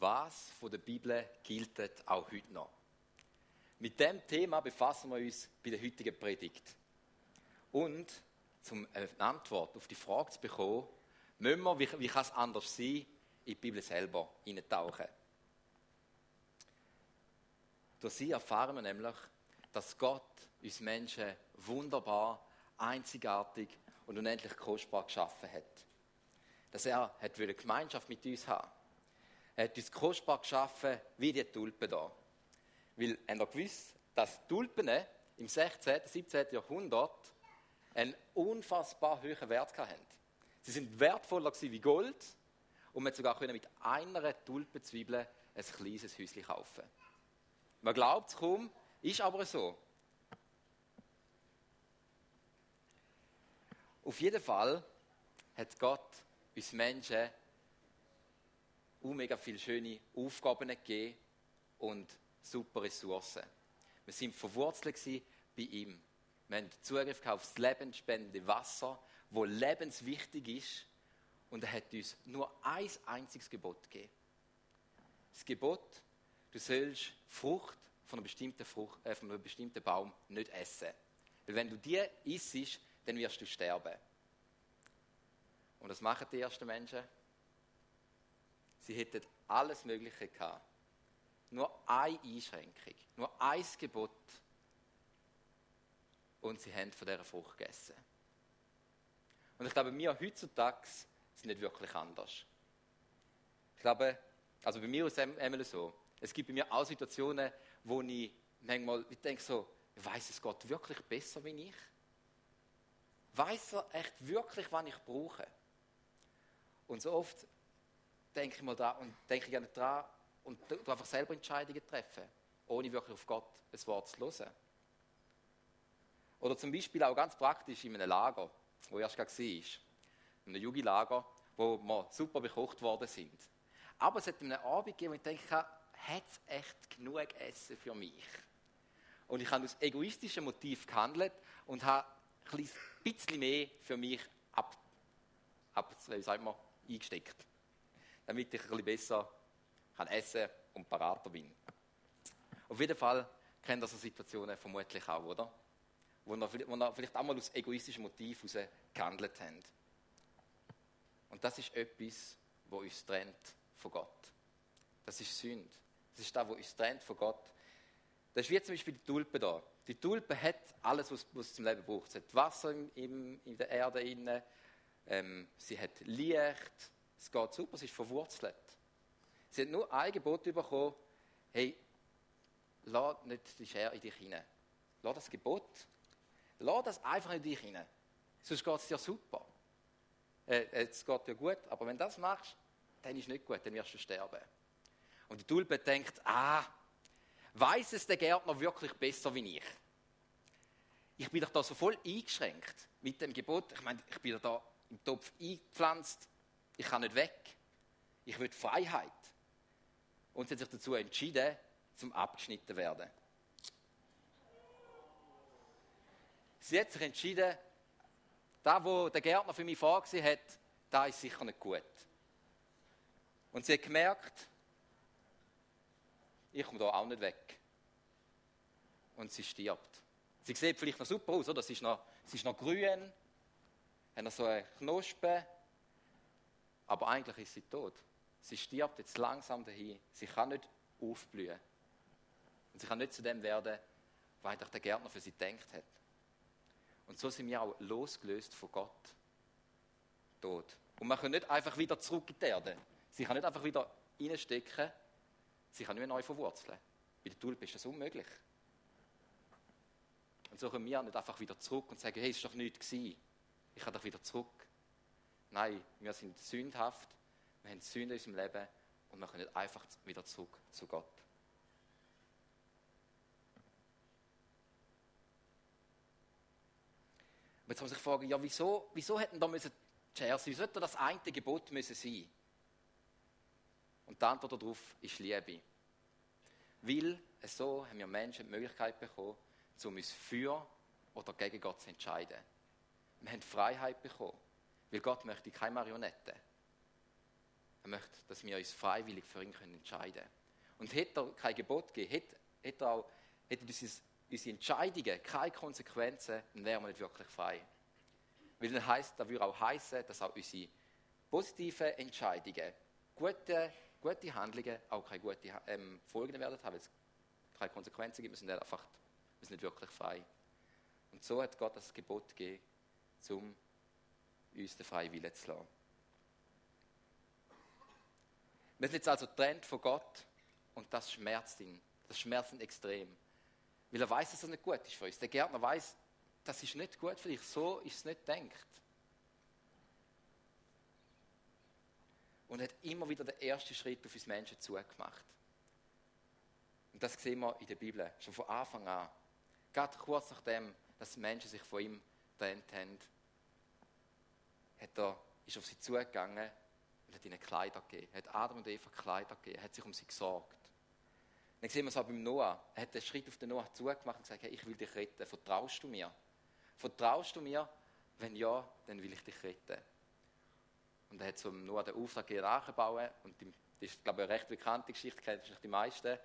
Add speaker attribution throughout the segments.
Speaker 1: was von der Bibel gilt auch heute noch. Mit dem Thema befassen wir uns bei der heutigen Predigt. Und um eine Antwort auf die Frage zu bekommen, müssen wir, wie, wie kann es anders sein, in die Bibel selber hineintauchen. Durch sie erfahren wir nämlich, dass Gott uns Menschen wunderbar, einzigartig und unendlich kostbar geschaffen hat. Dass er hat Gemeinschaft mit uns haben er hat uns kostbar geschaffen, wie die Tulpen hier. Weil, habt ihr gewusst, dass Tulpen im 16., 17. Jahrhundert einen unfassbar hohen Wert hatten. Sie sind wertvoller wie Gold und man sogar mit einer Tulpenzwiebel ein kleines Häuschen kaufen. Man glaubt es kaum, ist aber so. Auf jeden Fall hat Gott uns Menschen auch mega viele schöne Aufgaben gegeben und super Ressourcen. Wir sind verwurzelt bei ihm. Wir haben Zugriff auf das lebensspendende Wasser, wo lebenswichtig ist. Und er hat uns nur ein einziges Gebot gegeben. Das Gebot, du sollst Frucht von einem bestimmten, Frucht, äh, von einem bestimmten Baum nicht essen. Weil wenn du die isst, dann wirst du sterben. Und das machen die ersten Menschen. Sie hätten alles Mögliche gehabt. Nur eine Einschränkung, nur ein Gebot. Und sie haben von dieser Frucht gegessen. Und ich glaube, wir heutzutage sind nicht wirklich anders. Ich glaube, also bei mir ist es einmal so. Es gibt bei mir auch Situationen, wo ich manchmal ich denke so, weiß es Gott wirklich besser wie ich? Weiß er echt wirklich, was ich brauche? Und so oft denke ich mal da und denke gerne dran und einfach selber Entscheidungen treffen, ohne wirklich auf Gott ein Wort zu hören. Oder zum Beispiel auch ganz praktisch in einem Lager, wo ich erst gerade war, in einem Jugendlager, wo wir super bekocht worden sind. Aber es hat einen Abend gegeben, wo ich denke, hat es echt genug Essen für mich? Und ich habe aus egoistischem Motiv gehandelt und habe ein bisschen mehr für mich ab, ab wie sagt man, eingesteckt damit ich ein bisschen besser kann essen und parater bin. Auf jeden Fall kennt ihr so Situationen vermutlich auch, oder? Wo ihr, wo ihr vielleicht auch mal aus egoistischem Motiv heraus gehandelt habt. Und das ist etwas, was uns trennt von Gott. Das ist Sünde. Das ist das, was uns trennt von Gott. Das ist wie zum Beispiel die Tulpe da. Die Tulpe hat alles, was, was zum Leben braucht. Sie hat Wasser im, im, in der Erde ähm, sie hat Licht, es geht super, sie ist verwurzelt. Sie hat nur ein Gebot bekommen, hey, lass nicht die Schere in dich hinein. Lass das Gebot, lass das einfach in dich hinein. Sonst geht es dir super. Äh, es geht dir gut, aber wenn du das machst, dann ist es nicht gut, dann wirst du sterben. Und die Tulpe denkt, ah, weiß es der Gärtner wirklich besser wie ich? Ich bin doch da so voll eingeschränkt mit dem Gebot. Ich meine, ich bin da im Topf eingepflanzt. Ich kann nicht weg. Ich will Freiheit. Und sie hat sich dazu entschieden, zum abgeschnitten werden. Sie hat sich entschieden, da, wo der Gärtner für mich vorgesehen hat, da ist sicher nicht gut. Und sie hat gemerkt, ich komme da auch nicht weg. Und sie stirbt. Sie sieht vielleicht noch super aus, oder? Sie ist noch, sie ist noch grün, hat noch so eine Knospe, aber eigentlich ist sie tot. Sie stirbt jetzt langsam dahin. Sie kann nicht aufblühen. Und sie kann nicht zu dem werden, was eigentlich der Gärtner für sie gedacht hat. Und so sind wir auch losgelöst von Gott. Tot. Und man kann nicht einfach wieder zurück in die Erde. Sie kann nicht einfach wieder reinstecken. Sie kann nicht mehr neu verwurzeln. Bei der Tulpe ist das unmöglich. Und so können wir nicht einfach wieder zurück und sagen, hey, es war doch nichts gewesen. Ich kann doch wieder zurück. Nein, wir sind sündhaft, wir haben Sünde in unserem Leben und wir können einfach wieder zurück zu Gott. Und jetzt muss ich fragen, ja, wieso, wieso hätten da müssen Schere sein? Wieso hätte das eine Gebot müssen sein? Und die Antwort darauf ist Liebe. Weil so haben wir Menschen die Möglichkeit bekommen, um uns für oder gegen Gott zu entscheiden. Wir haben Freiheit bekommen. Weil Gott möchte keine Marionette. Er möchte, dass wir uns freiwillig für ihn entscheiden können. Und hätte er kein Gebot gegeben, hätte, hätte, auch, hätte unsere, unsere Entscheidungen keine Konsequenzen, dann wären wir nicht wirklich frei. Weil dann heisst, das würde auch heißen, dass auch unsere positiven Entscheidungen, gute, gute Handlungen auch keine guten ähm, Folgen werden haben, weil es keine Konsequenzen gibt. Wir sind einfach wir sind nicht wirklich frei. Und so hat Gott das Gebot gegeben, um uns den freien Willen zu lassen. Wir sind jetzt also getrennt von Gott und das schmerzt ihn. Das schmerzt ihn extrem. Weil er weiß, dass es nicht gut ist für uns. Der Gärtner weiß, das ist nicht gut für dich. So ist es nicht denkt. Und hat immer wieder den ersten Schritt auf uns Menschen zugemacht. Und das sehen wir in der Bibel, schon von Anfang an. Gerade kurz nachdem, dass Menschen sich von ihm getrennt haben, hat er, ist auf sie zugegangen und hat ihnen Kleider gegeben. Er hat Adam und Eva Kleider gegeben. Hat sich um sie gesorgt. Dann sehen wir es auch beim Noah. Er hat den Schritt auf den Noah zugemacht und gesagt, hey, ich will dich retten. Vertraust du mir? Vertraust du mir? Wenn ja, dann will ich dich retten. Und er hat zum Noah den Auftrag nachbauen und das ist, glaube ich, eine recht bekannte Geschichte, kennt vielleicht die meisten.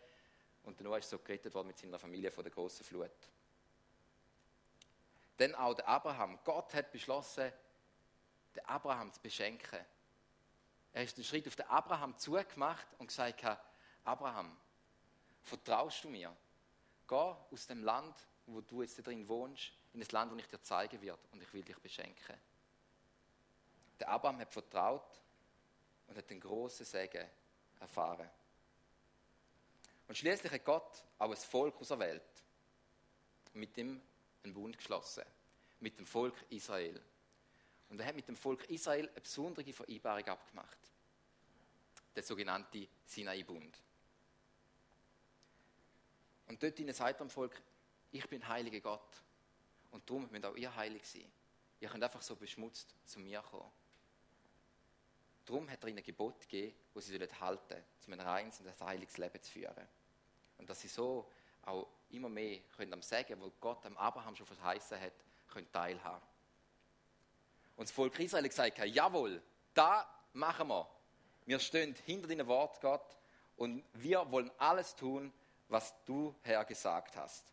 Speaker 1: Und der Noah ist so gerettet worden mit seiner Familie von der großen Flut. Dann auch der Abraham. Gott hat beschlossen, den Abraham zu beschenken. Er ist den Schritt auf den Abraham zugemacht und gesagt, Abraham, vertraust du mir? Geh aus dem Land, wo du jetzt drin wohnst, in das Land, wo ich dir zeigen werde und ich will dich beschenken. Der Abraham hat vertraut und hat den großen Segen erfahren. Und schließlich hat Gott auch ein Volk auserwählt, mit dem einen Bund geschlossen, mit dem Volk Israel. Und er hat mit dem Volk Israel eine besondere Vereinbarung abgemacht. Der sogenannte Sinai-Bund. Und dort sagt er dem Volk, ich bin heiliger Gott. Und darum müsst auch ihr heilig sein. Ihr könnt einfach so beschmutzt zu mir kommen. Darum hat er ihnen ein Gebot gegeben, wo sie halten sollen, um ein reines und ein heiliges Leben zu führen. Und dass sie so auch immer mehr können am Sagen, wo Gott am Abraham schon verheißen hat, können teilhaben. Und das Volk Israel hat gesagt, jawohl, da machen wir. Wir stehen hinter deinem Wort, Gott, und wir wollen alles tun, was du, Herr, gesagt hast.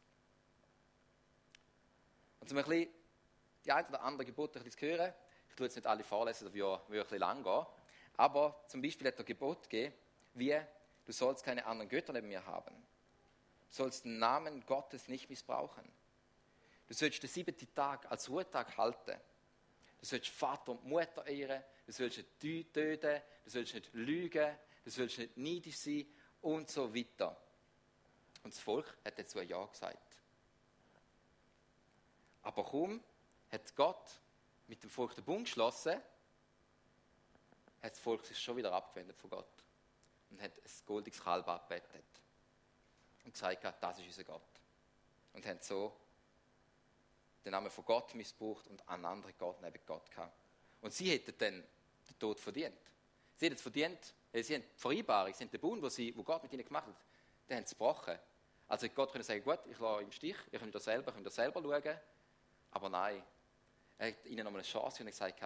Speaker 1: Und zum ein bisschen die ein oder andere Gebote zu hören, ich tue jetzt nicht alle vorlesen, da würde ein bisschen lang gehen, aber zum Beispiel hat er Gebot gegeben, wie, du sollst keine anderen Götter neben mir haben. Du sollst den Namen Gottes nicht missbrauchen. Du sollst den siebten Tag als Ruhetag halten. Du sollst Vater und Mutter ehren. Du sollst nicht töten. Du sollst nicht lügen. Du sollst nicht neidisch sein und so weiter. Und das Volk hat dazu ein Ja gesagt. Aber kaum hat Gott mit dem Volk den Bund geschlossen, hat das Volk sich schon wieder abgewendet von Gott und hat ein goldiges Kalb abgebetet und gesagt das ist unser Gott. Und haben so den Namen von Gott missbraucht und einen anderen Gott neben Gott gehabt. Und sie hätten dann den Tod verdient. Sie hätten es verdient, äh, sie haben die Vereinbarung, sie haben den Bund, wo, wo Gott mit ihnen gemacht hat, den haben sie gebrochen. Also Gott könnte sagen, gut, ich lasse im Stich, ihr könnt das selber, könnt das selber schauen. Aber nein, er hat ihnen nochmal eine Chance und gesagt,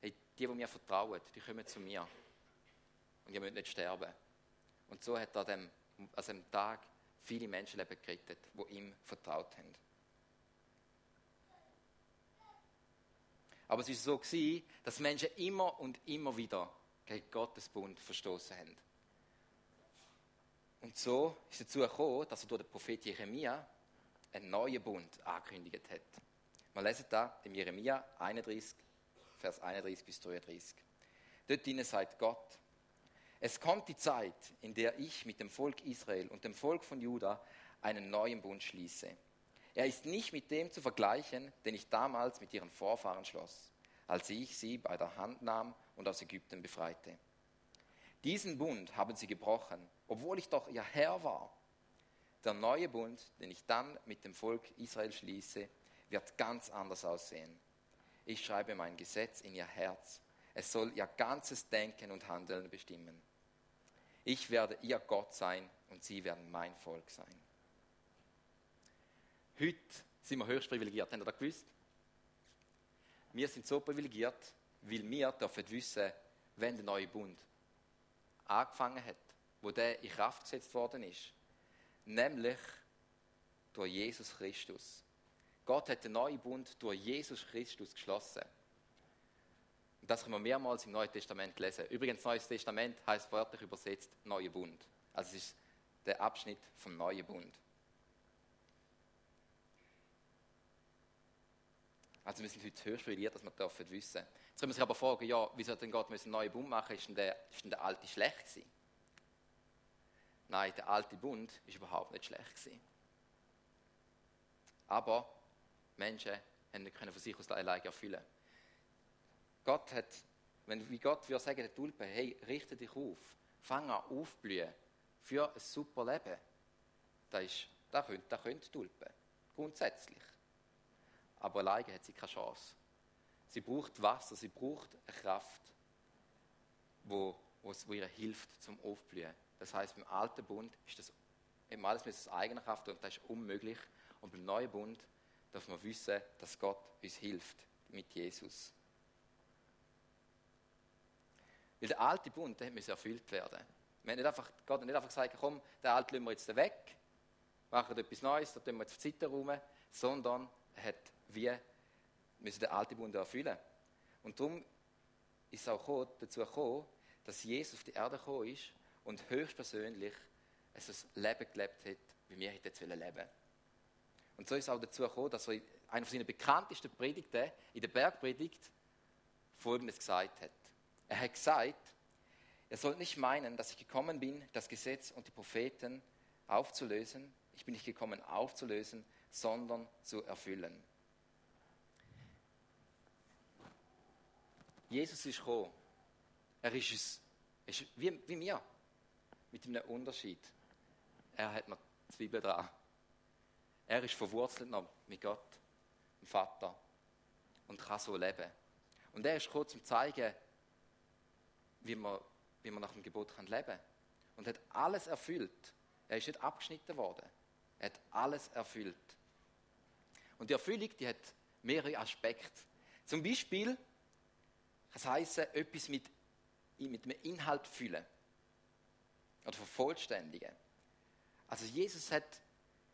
Speaker 1: hey, die, die mir vertrauen, die kommen zu mir. Und ihr müsst nicht sterben. Und so hat er an dem, an Tag viele Menschenleben gerettet, die ihm vertraut haben. Aber es war so, dass Menschen immer und immer wieder gegen Gottes Bund verstoßen haben. Und so ist es dazu gekommen, dass er durch den Prophet Jeremia einen neuen Bund angekündigt hat. Wir lesen da im Jeremia 31, Vers 31 bis 33. Dort sagt Gott, es kommt die Zeit, in der ich mit dem Volk Israel und dem Volk von Juda einen neuen Bund schließe. Er ist nicht mit dem zu vergleichen, den ich damals mit ihren Vorfahren schloss, als ich sie bei der Hand nahm und aus Ägypten befreite. Diesen Bund haben sie gebrochen, obwohl ich doch ihr Herr war. Der neue Bund, den ich dann mit dem Volk Israel schließe, wird ganz anders aussehen. Ich schreibe mein Gesetz in ihr Herz. Es soll ihr ganzes Denken und Handeln bestimmen. Ich werde ihr Gott sein und sie werden mein Volk sein. Heute sind wir höchst privilegiert. Habt ihr das gewusst? Wir sind so privilegiert, weil wir dürfen wissen, wenn der neue Bund angefangen hat, wo der in Kraft gesetzt worden ist. Nämlich durch Jesus Christus. Gott hat den neuen Bund durch Jesus Christus geschlossen. Und das können wir mehrmals im Neuen Testament lesen. Übrigens, Neues Testament heißt wörtlich übersetzt Neuer Bund. Also es ist der Abschnitt vom Neuen Bund. Also wir sind heute höchst privilegiert, dass wir das wissen Jetzt können wir sich aber fragen, ja, wieso denn Gott einen neuen Bund machen? Ist denn der, ist denn der alte schlecht gewesen? Nein, der alte Bund ist überhaupt nicht schlecht gewesen. Aber Menschen haben nicht von sich aus alleine erfüllen. Gott hat, wenn, wie Gott würde sagen, der Tulpe, hey, richte dich auf, fang an aufblühen für ein super Leben. Das, ist, das, könnte, das könnte Tulpe, grundsätzlich. Aber alleine hat sie keine Chance. Sie braucht Wasser, sie braucht eine Kraft, wo, wo, wo ihr hilft zum Aufblühen. Das heißt, beim alten Bund ist das eben alles mit eigener Kraft und das ist unmöglich. Und beim neuen Bund darf man wissen, dass Gott uns hilft mit Jesus. Weil der alte Bund, der muss erfüllt werden. Wir haben nicht einfach, Gott hat nicht einfach gesagt, komm, den alten lassen wir jetzt weg, machen etwas Neues, da tun wir jetzt die Zeit rum, sondern er hat wie müssen den alten Bund erfüllen. Und darum ist es auch dazu gekommen, dass Jesus auf die Erde gekommen ist und höchstpersönlich ein Leben gelebt hat, wie wir hätten leben wollen. Und so ist es auch dazu gekommen, dass er in einer seiner bekanntesten Predigten, in der Bergpredigt, Folgendes gesagt hat. Er hat gesagt, ihr sollt nicht meinen, dass ich gekommen bin, das Gesetz und die Propheten aufzulösen. Ich bin nicht gekommen, aufzulösen, sondern zu erfüllen. Jesus ist gekommen. Er ist, es, ist wie, wie mir, mit einem Unterschied. Er hat noch Zwiebeln dran. Er ist verwurzelt noch mit Gott, dem Vater, und kann so leben. Und er ist gekommen, um zu zeigen, wie man, wie man nach dem Gebot kann leben kann. Und hat alles erfüllt. Er ist nicht abgeschnitten worden. Er hat alles erfüllt. Und die Erfüllung, die hat mehrere Aspekte. Zum Beispiel, das heisst, etwas mit, mit einem Inhalt füllen. Oder vervollständigen. Also Jesus hat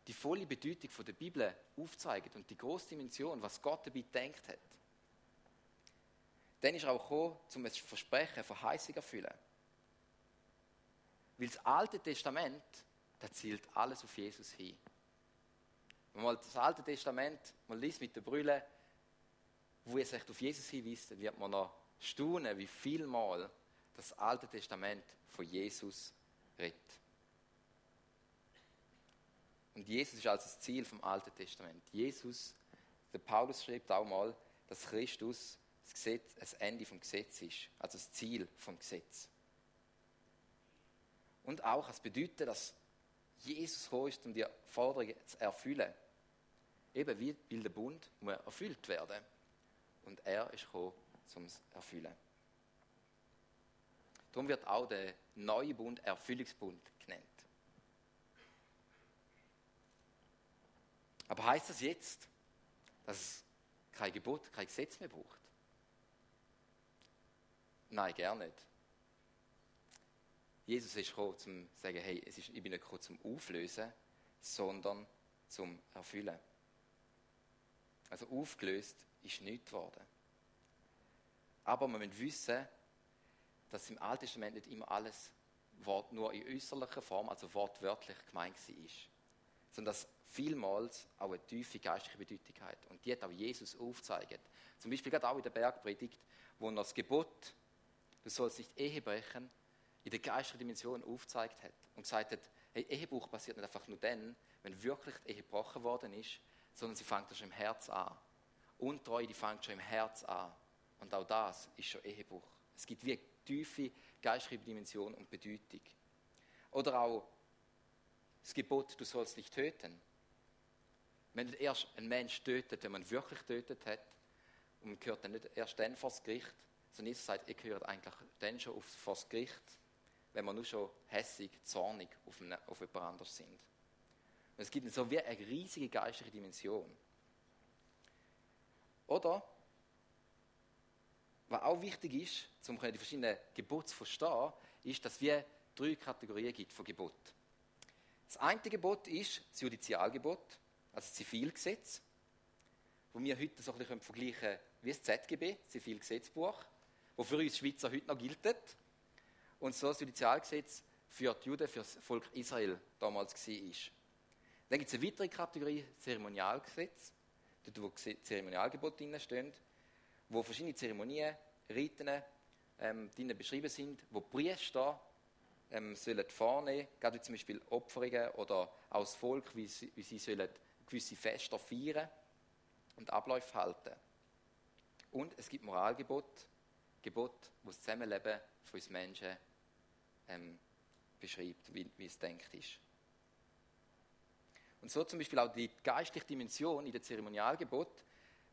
Speaker 1: die volle Bedeutung der Bibel aufzeigt und die große Dimension, was Gott dabei gedacht hat. Dann ist er auch gekommen, um ein Versprechen, Verheißung erfüllen. Weil das Alte Testament, da zielt alles auf Jesus hin. Wenn man das Alte Testament mal liest mit der Brille, wo es echt auf Jesus hinweist, dann wird man noch staunen, wie viel Mal das Alte Testament von Jesus redet. Und Jesus ist also das Ziel vom Alten Testament. Jesus, der Paulus schreibt auch mal, dass Christus das, Gesetz, das Ende vom Gesetz ist, also das Ziel vom Gesetz. Und auch, es bedeutet, dass Jesus gekommen ist, um die Forderungen zu erfüllen. Eben wie der Bund muss erfüllt werden. Und er ist gekommen, um es zu erfüllen. Darum wird auch der neue Bund Erfüllungsbund genannt. Aber heißt das jetzt, dass es kein Gebot, kein Gesetz mehr braucht? Nein, gar nicht. Jesus ist gekommen, um zu sagen, hey, es ist, ich bin nicht gekommen zum Auflösen, sondern zum Erfüllen. Also aufgelöst ist nichts geworden. Aber man muss wissen, dass im Alten Testament nicht immer alles Wort nur in äußerlicher Form, also wortwörtlich gemeint war. Sondern dass vielmals auch eine tiefe geistliche Bedeutung hat. Und die hat auch Jesus aufgezeigt. Zum Beispiel gerade auch in der Bergpredigt, wo er das Gebot, du sollst nicht Ehe brechen, in der geistlichen Dimension aufgezeigt hat. Und gesagt hat, hey, Ehebruch passiert nicht einfach nur dann, wenn wirklich die Ehe gebrochen worden ist, sondern sie fängt schon im Herz an. Untreue, die fängt schon im Herz an. Und auch das ist schon Ehebruch. Es gibt wie tiefe geistliche Dimension und Bedeutung. Oder auch das Gebot, du sollst nicht töten. Wenn erst ein Mensch tötet, wenn man wirklich tötet hat, und man gehört dann nicht erst dann vor das Gericht, sondern Jesus sagt, ihr gehört eigentlich dann schon vor das Gericht, wenn man nur schon hässig, zornig auf, eine, auf jemand anders sind. Und es gibt so wie eine riesige geistliche Dimension. Oder, was auch wichtig ist, um die verschiedenen Gebote zu verstehen, ist, dass wir drei Kategorien gibt von Gebot. Das eine Gebot ist das Judizialgebot, also das Zivilgesetz, wo wir heute so ein bisschen vergleichen können wie das ZGB, das Zivilgesetzbuch, wo für uns Schweizer heute noch gilt. Und so das Judizialgesetz für die Juden, für das Volk Israel damals war. Dann gibt es eine weitere Kategorie, Zeremonialgesetz, dort wo Zeremonialgebote drinstehen, wo verschiedene Zeremonien, Riten ähm, drin beschrieben sind, wo Priester ähm, sollen vornehmen, gerade wie zum Beispiel Opferungen oder auch das Volk, wie sie, wie sie sollen gewisse Feste feiern und Abläufe halten. Und es gibt Moralgebot, Gebot, wo das Zusammenleben von uns Menschen ähm, beschreibt, wie, wie es denkt ist. Und so zum Beispiel auch die geistliche Dimension in der Zeremonialgebot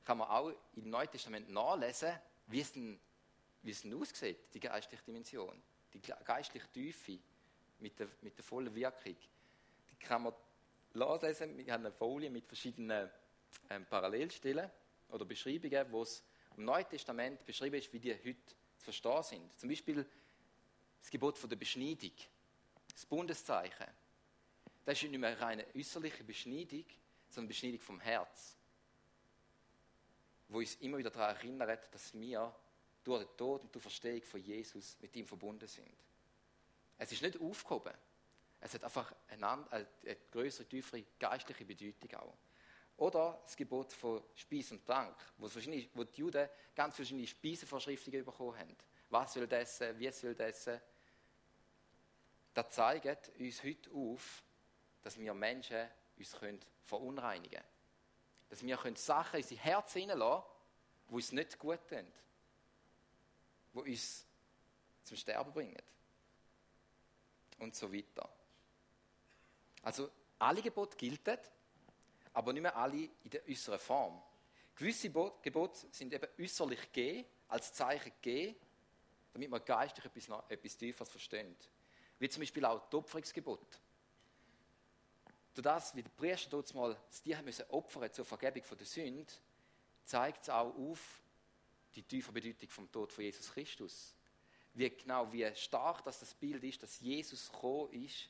Speaker 1: kann man auch im Neuen Testament nachlesen, wie es denn, wie es denn aussieht, die geistliche Dimension, die geistliche Tiefe mit der, mit der vollen Wirkung. Die kann man nachlesen. Wir haben eine Folie mit verschiedenen ähm, Parallelstellen oder Beschreibungen, wo es im Neuen Testament beschrieben ist, wie die heute zu verstehen sind. Zum Beispiel das Gebot von der Beschneidung, das Bundeszeichen. Das ist nicht mehr eine reine äußerliche Beschneidung, sondern Beschneidung vom Herz. Wo uns immer wieder daran erinnert, dass wir durch den Tod und die Verstehung von Jesus mit ihm verbunden sind. Es ist nicht aufgehoben. Es hat einfach eine, eine größere, tiefere geistliche Bedeutung auch. Oder das Gebot von Speis und Trank, wo, wo die Juden ganz verschiedene Speisevorschriften bekommen haben. Was soll das essen, wie soll das essen. Das zeigt uns heute auf, dass wir Menschen uns verunreinigen können. Dass wir können Sachen in unser Herz hineinlassen die uns nicht gut tun. Die uns zum Sterben bringen. Und so weiter. Also, alle Gebote gelten, aber nicht mehr alle in der äußeren Form. Gewisse Gebote sind eben äußerlich gegeben, als Zeichen gegeben, damit man geistig etwas, etwas Tieferes versteht. Wie zum Beispiel auch das Opferungsgebot. Durch das, wie der Priester dort mal das Tier müssen opfern zur Vergebung der Sünde, zeigt es auch auf die tiefe Bedeutung vom Tod von Jesus Christus. Wie genau, wie stark das, das Bild ist, dass Jesus gekommen ist,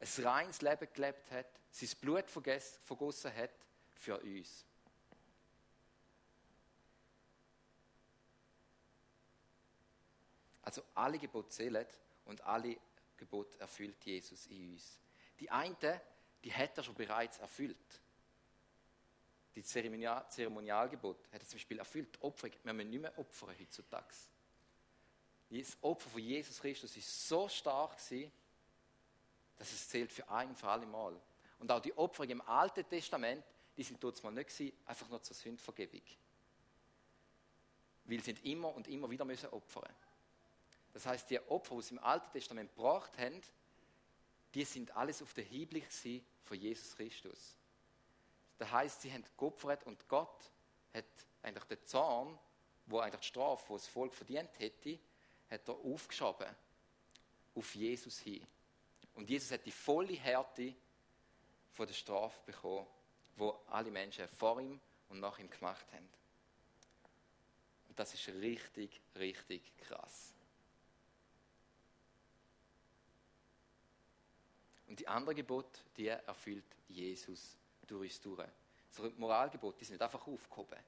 Speaker 1: ein reines Leben gelebt hat, sein Blut vergossen hat für uns. Also alle Gebote zählen und alle Gebote erfüllt Jesus in uns. Die eine, die hat er schon bereits erfüllt. Die Zeremonial Zeremonialgebot hat er zum Beispiel erfüllt. Opferung, wir müssen nicht mehr opfern heutzutage. Das Opfer von Jesus Christus ist so stark gewesen, dass es zählt für ein und für alle Mal. Und auch die Opfer im Alten Testament, die sind dort mal nicht gewesen, einfach nur zur Sündvergebung. Weil sie immer und immer wieder müssen opfern. Das heißt, die Opfer, die sie im Alten Testament gebracht haben, die sind alles auf der Hinblick von Jesus Christus. Das heißt, sie haben geopfert und Gott hat eigentlich den Zorn, wo eigentlich die Strafe, die das Volk verdient hätte, hat er aufgeschoben auf Jesus hin. Und Jesus hat die volle Härte von der Strafe bekommen, wo alle Menschen vor ihm und nach ihm gemacht haben. Und das ist richtig, richtig krass. Und die anderen Gebote, die erfüllt Jesus durch uns durch. So Moralgebote, die sind nicht einfach aufgehoben.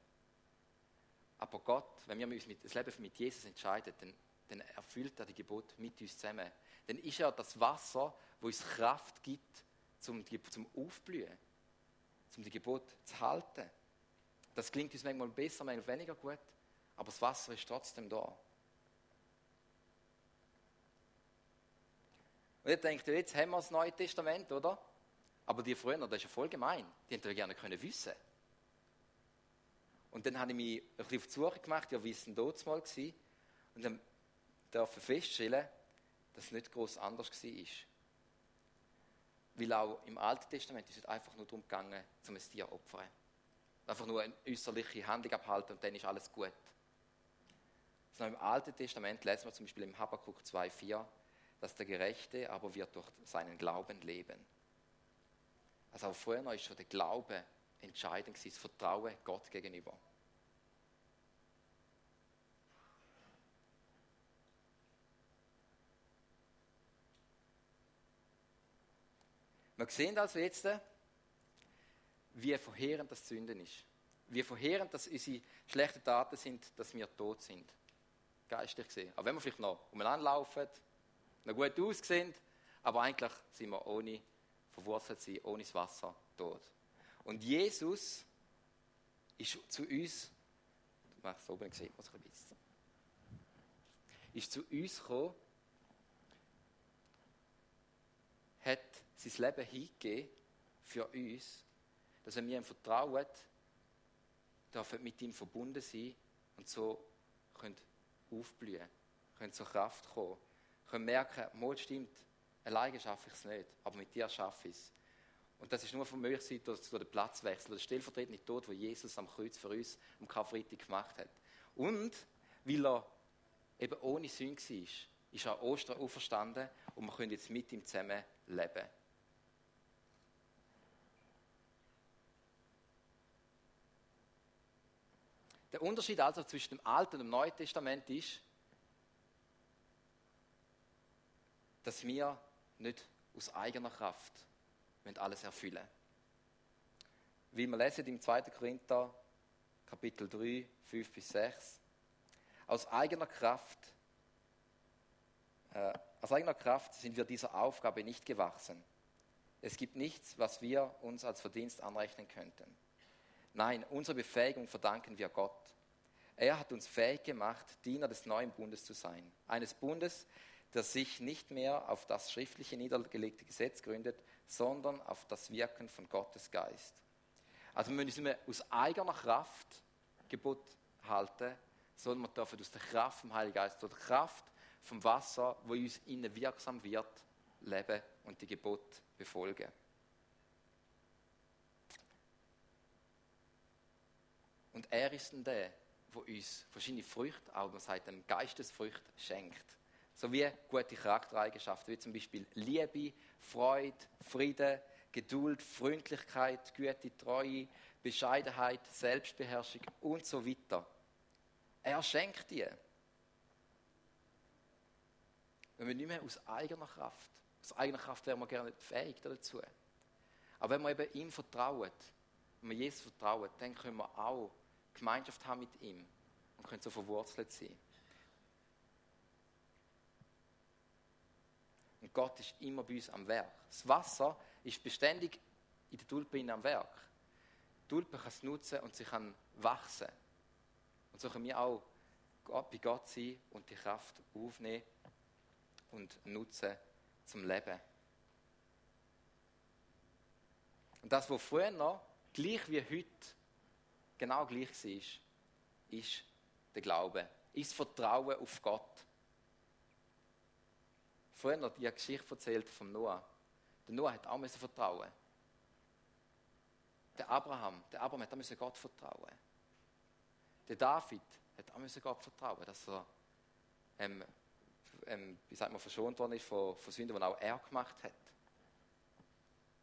Speaker 1: Aber Gott, wenn wir uns mit, das Leben mit Jesus entscheiden, dann, dann erfüllt er die Gebote mit uns zusammen. Dann ist er das Wasser, wo uns Kraft gibt, zum, zum Aufblühen, zum die Gebote zu halten. Das klingt uns manchmal besser, manchmal weniger gut, aber das Wasser ist trotzdem da. Und ihr denkt, jetzt haben wir das Neue Testament, oder? Aber die früher, das ist ja voll gemein. Die hätten ja gerne können wissen. Und dann habe ich mich ein bisschen auf die Suche gemacht, ja, wie es denn dort mal war. Und dann darf ich feststellen, dass es nicht groß anders war. Weil auch im Alten Testament ist es einfach nur darum gegangen, zum ein Tier zu opfern. Einfach nur eine äußerliche Handlung abhalten und dann ist alles gut. Sondern im Alten Testament lesen wir zum Beispiel im Habakkuk 2,4, dass der Gerechte aber wird durch seinen Glauben leben. Also auch früher ist schon der Glaube entscheidend, das Vertrauen Gott gegenüber. Wir sehen also jetzt, wie verheerend das Sünden ist. Wie verheerend, dass unsere schlechten Taten sind, dass wir tot sind. Geistig gesehen. Aber wenn wir vielleicht noch umeinander laufen, noch gut aussehen, aber eigentlich sind wir ohne verwurzelt sein, ohne das Wasser tot. Und Jesus ist zu uns, ich mache es oben gesehen, was ich ein bisschen, ist zu uns gekommen, hat sein Leben hingegeben für uns, dass wir ihm vertrauen, dürfen mit ihm verbunden sein und so können aufblühen, können zur Kraft kommen, können merken, Mut stimmt, alleine schaffe ich es nicht, aber mit dir schaffe ich es. Und das ist nur für mich durch, durch den Platzwechsel, der stellvertretende Tod, wo Jesus am Kreuz für uns am Karfreitag gemacht hat. Und weil er eben ohne Sünde war, ist er Ostern auferstanden und wir können jetzt mit ihm zusammen leben. Der Unterschied also zwischen dem Alten und dem Neuen Testament ist, dass wir nicht aus eigener Kraft alles erfüllen Wie wir lesen im 2. Korinther, Kapitel 3, 5 bis 6. Aus eigener Kraft, äh, aus eigener Kraft sind wir dieser Aufgabe nicht gewachsen. Es gibt nichts, was wir uns als Verdienst anrechnen könnten. Nein, unsere Befähigung verdanken wir Gott. Er hat uns fähig gemacht, Diener des neuen Bundes zu sein. Eines Bundes, der sich nicht mehr auf das schriftliche niedergelegte Gesetz gründet, sondern auf das Wirken von Gottes Geist. Also wir müssen nicht aus eigener Kraft Gebot halten, sondern wir dürfen aus der Kraft vom Heiligen Geist, oder der Kraft vom Wasser, wo uns innen wirksam wird, leben und die Gebot befolgen. Und er ist dann der, der uns verschiedene Früchte, auch man sagt, Geistesfrüchte schenkt sowie gute Charaktereigenschaften, wie zum Beispiel Liebe, Freude, Frieden, Geduld, Freundlichkeit, Güte, Treue, Bescheidenheit, Selbstbeherrschung und so weiter. Er schenkt dir. Wenn wir nicht mehr aus eigener Kraft, aus eigener Kraft wären wir gerne fähig dazu. Aber wenn wir eben ihm vertrauen, wenn wir Jesus vertrauen, dann können wir auch Gemeinschaft haben mit ihm und können so verwurzelt sein. Gott ist immer bei uns am Werk. Das Wasser ist beständig in der Tulpe am Werk. Die Tulpe kann es nutzen und sie kann wachsen. Und so können wir auch bei Gott sein und die Kraft aufnehmen und nutzen zum Leben. Und das, was früher noch gleich wie heute genau gleich war, ist der Glaube, ist das Vertrauen auf Gott vorhin noch die Geschichte erzählt von Noah. Der Noah hat auch müssen vertrauen. Der Abraham, der Abraham hat auch müssen Gott vertrauen. Der David hat auch müssen Gott vertrauen, dass er, ähm, ähm, wie sagt man, verschont worden ist von, von Sünden, die auch er gemacht hat.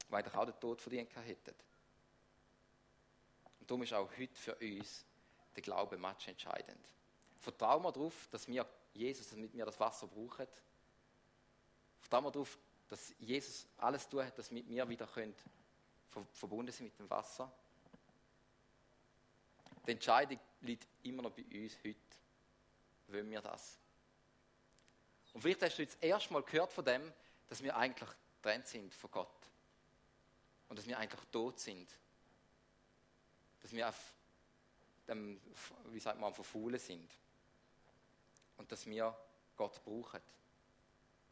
Speaker 1: Weil er auch den Tod verdient hätte. Und darum ist auch heute für uns der Glaube match entscheidend. Vertrauen wir darauf, dass wir Jesus, dass wir das Wasser brauchen, Vertrauen wir darauf, dass Jesus alles tut, dass mit mir wieder könnt, verbunden sind mit dem Wasser. Die Entscheidung liegt immer noch bei uns heute. Wollen wir das? Und vielleicht hast du jetzt erstmal gehört von dem, dass wir eigentlich getrennt sind von Gott. Und dass wir eigentlich tot sind. Dass wir auf dem, wie sagt man, verfaulen sind. Und dass wir Gott brauchen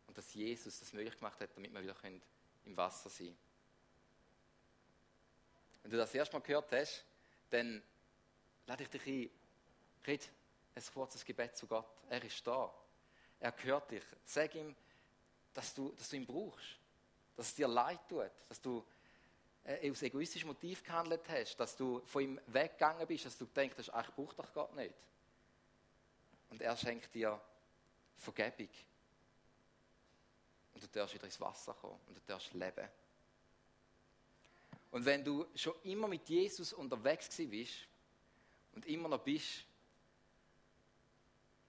Speaker 1: und dass Jesus das möglich gemacht hat, damit wir wieder im Wasser sein können. Wenn du das erstmal gehört hast, dann lade ich dich ein, red ein kurzes Gebet zu Gott. Er ist da. Er hört dich. Sag ihm, dass du, dass du ihn brauchst. Dass es dir leid tut. Dass du äh, aus egoistischem Motiv gehandelt hast. Dass du von ihm weggegangen bist. Dass du denkst, ach, ich brauche doch Gott nicht. Und er schenkt dir Vergebung. Und du darfst wieder ins Wasser kommen und du darfst leben. Und wenn du schon immer mit Jesus unterwegs bist und immer noch bist,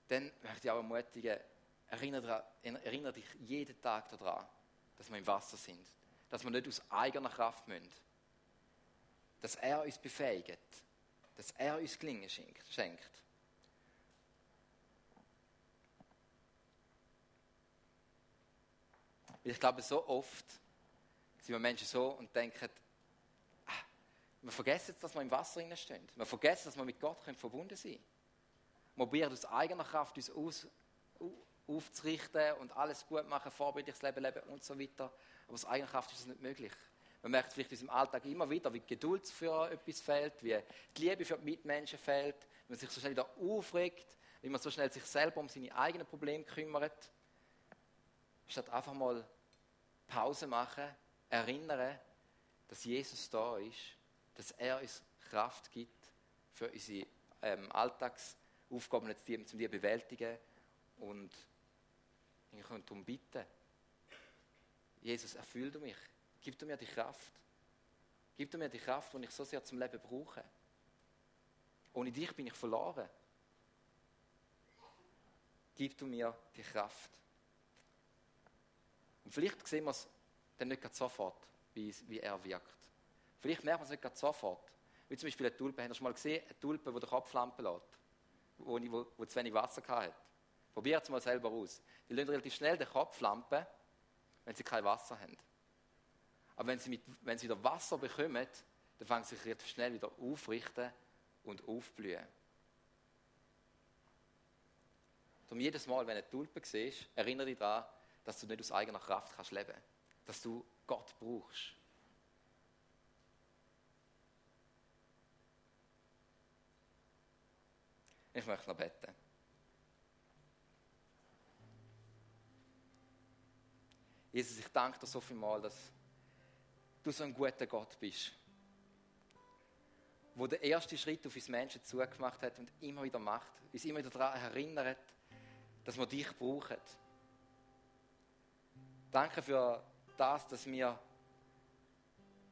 Speaker 1: dann möchte ich auch ermutigen, erinnere, erinnere dich jeden Tag daran, dass wir im Wasser sind. dass wir nicht aus eigener Kraft müssen. Dass er uns befähigt. Dass er uns Gelingen schenkt. Ich glaube, so oft sind wir Menschen so und denken, ah, wir vergessen, dass wir im Wasser stehen. Wir vergessen, dass wir mit Gott verbunden sein können. Wir probieren aus eigener Kraft uns aus, aufzurichten und alles gut machen, vorbildliches Leben leben und so weiter. Aber aus eigener Kraft ist das nicht möglich. Man merkt vielleicht in unserem Alltag immer wieder, wie Geduld für etwas fehlt, wie die Liebe für die Mitmenschen fehlt, wie man sich so schnell wieder aufregt, wie man so schnell sich selber um seine eigenen Probleme kümmert. Statt einfach mal Pause machen, erinnern, dass Jesus da ist, dass er uns Kraft gibt für unsere ähm, Alltagsaufgaben zum die bewältigen und ich könnte darum bitten, Jesus, erfüll du mich, gib du mir die Kraft. Gib du mir die Kraft, die ich so sehr zum Leben brauche. Ohne dich bin ich verloren. Gib du mir die Kraft. Und vielleicht sehen wir es dann nicht sofort, wie, wie er wirkt. Vielleicht merkt man es nicht sofort. Wie zum Beispiel eine Tulpe. Habt ihr schon mal gesehen, eine Tulpe, die den Kopf lampen lässt? Wo, wo, wo zu wenig Wasser hat. Probiert es mal selber aus. Die lassen relativ schnell den Kopf lampen, wenn sie kein Wasser haben. Aber wenn sie, mit, wenn sie wieder Wasser bekommen, dann fangen sie sich relativ schnell wieder aufrichten und aufblühen. Darum jedes Mal, wenn du eine Tulpe siehst, erinnere dich daran, dass du nicht aus eigener Kraft kannst leben kannst. Dass du Gott brauchst. Ich möchte noch beten. Jesus, ich danke dir so viel mal, dass du so ein guter Gott bist. Wo der erste Schritt auf uns Menschen zugemacht hat und immer wieder macht, uns immer wieder daran erinnert, dass wir dich brauchen. Danke für das, dass wir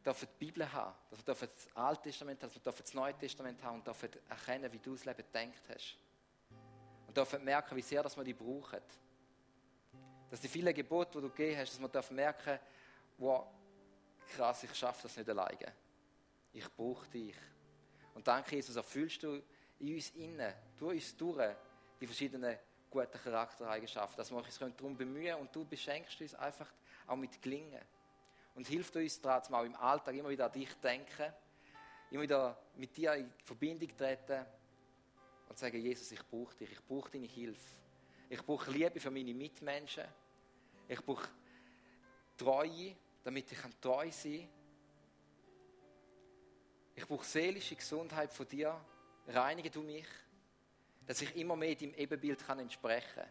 Speaker 1: die Bibel haben, dass wir das Alte Testament haben, dass wir das Neue Testament haben und dürfen erkennen, wie du das Leben gedacht hast. Und dürfen merken, wie sehr dass wir die brauchen. Dass die vielen Gebote, die du gegeben hast, dass wir merken, wow, krass, ich schaffe das nicht alleine. Ich brauche dich. Und danke, Jesus, erfüllst du in uns innen, durch uns durch, die verschiedenen guten Charaktereigenschaften, dass wir uns darum bemühen und du beschenkst uns einfach auch mit Gelingen. Und hilft uns trotzdem auch im Alltag immer wieder an dich denken, immer wieder mit dir in Verbindung treten und sagen, Jesus, ich brauche dich, ich brauche deine Hilfe. Ich brauche Liebe für meine Mitmenschen. Ich brauche Treue, damit ich treu sein kann. Ich brauche seelische Gesundheit von dir. Reinige du mich, dass ich immer mehr deinem Ebenbild kann entsprechen kann.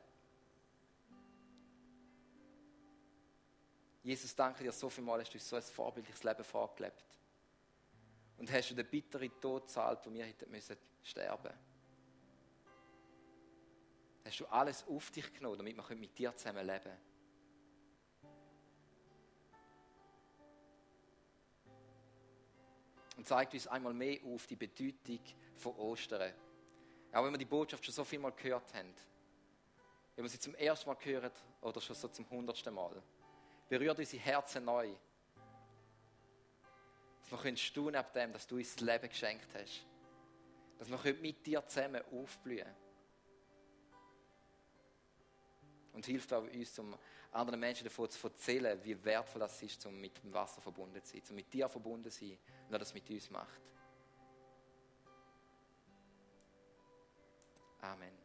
Speaker 1: Jesus, danke dir so viel Mal, hast du uns so ein vorbildliches Leben vorgelebt. Und hast du den bitteren Tod gezahlt, wo wir hätten müssen sterben Hast du alles auf dich genommen, damit wir mit dir zusammen leben können. Und zeigt uns einmal mehr auf die Bedeutung von Ostern. Auch wenn wir die Botschaft schon so viel Mal gehört haben. Wenn wir sie zum ersten Mal hören oder schon so zum hundertsten Mal berührt unsere Herzen neu. Dass wir können staunen ab dem, dass du uns das Leben geschenkt hast. Dass wir mit dir zusammen aufblühen können. Und hilft auch uns, um anderen Menschen davon zu erzählen, wie wertvoll das ist, um mit dem Wasser verbunden zu sein, um mit dir verbunden zu sein und er das mit uns macht. 아멘.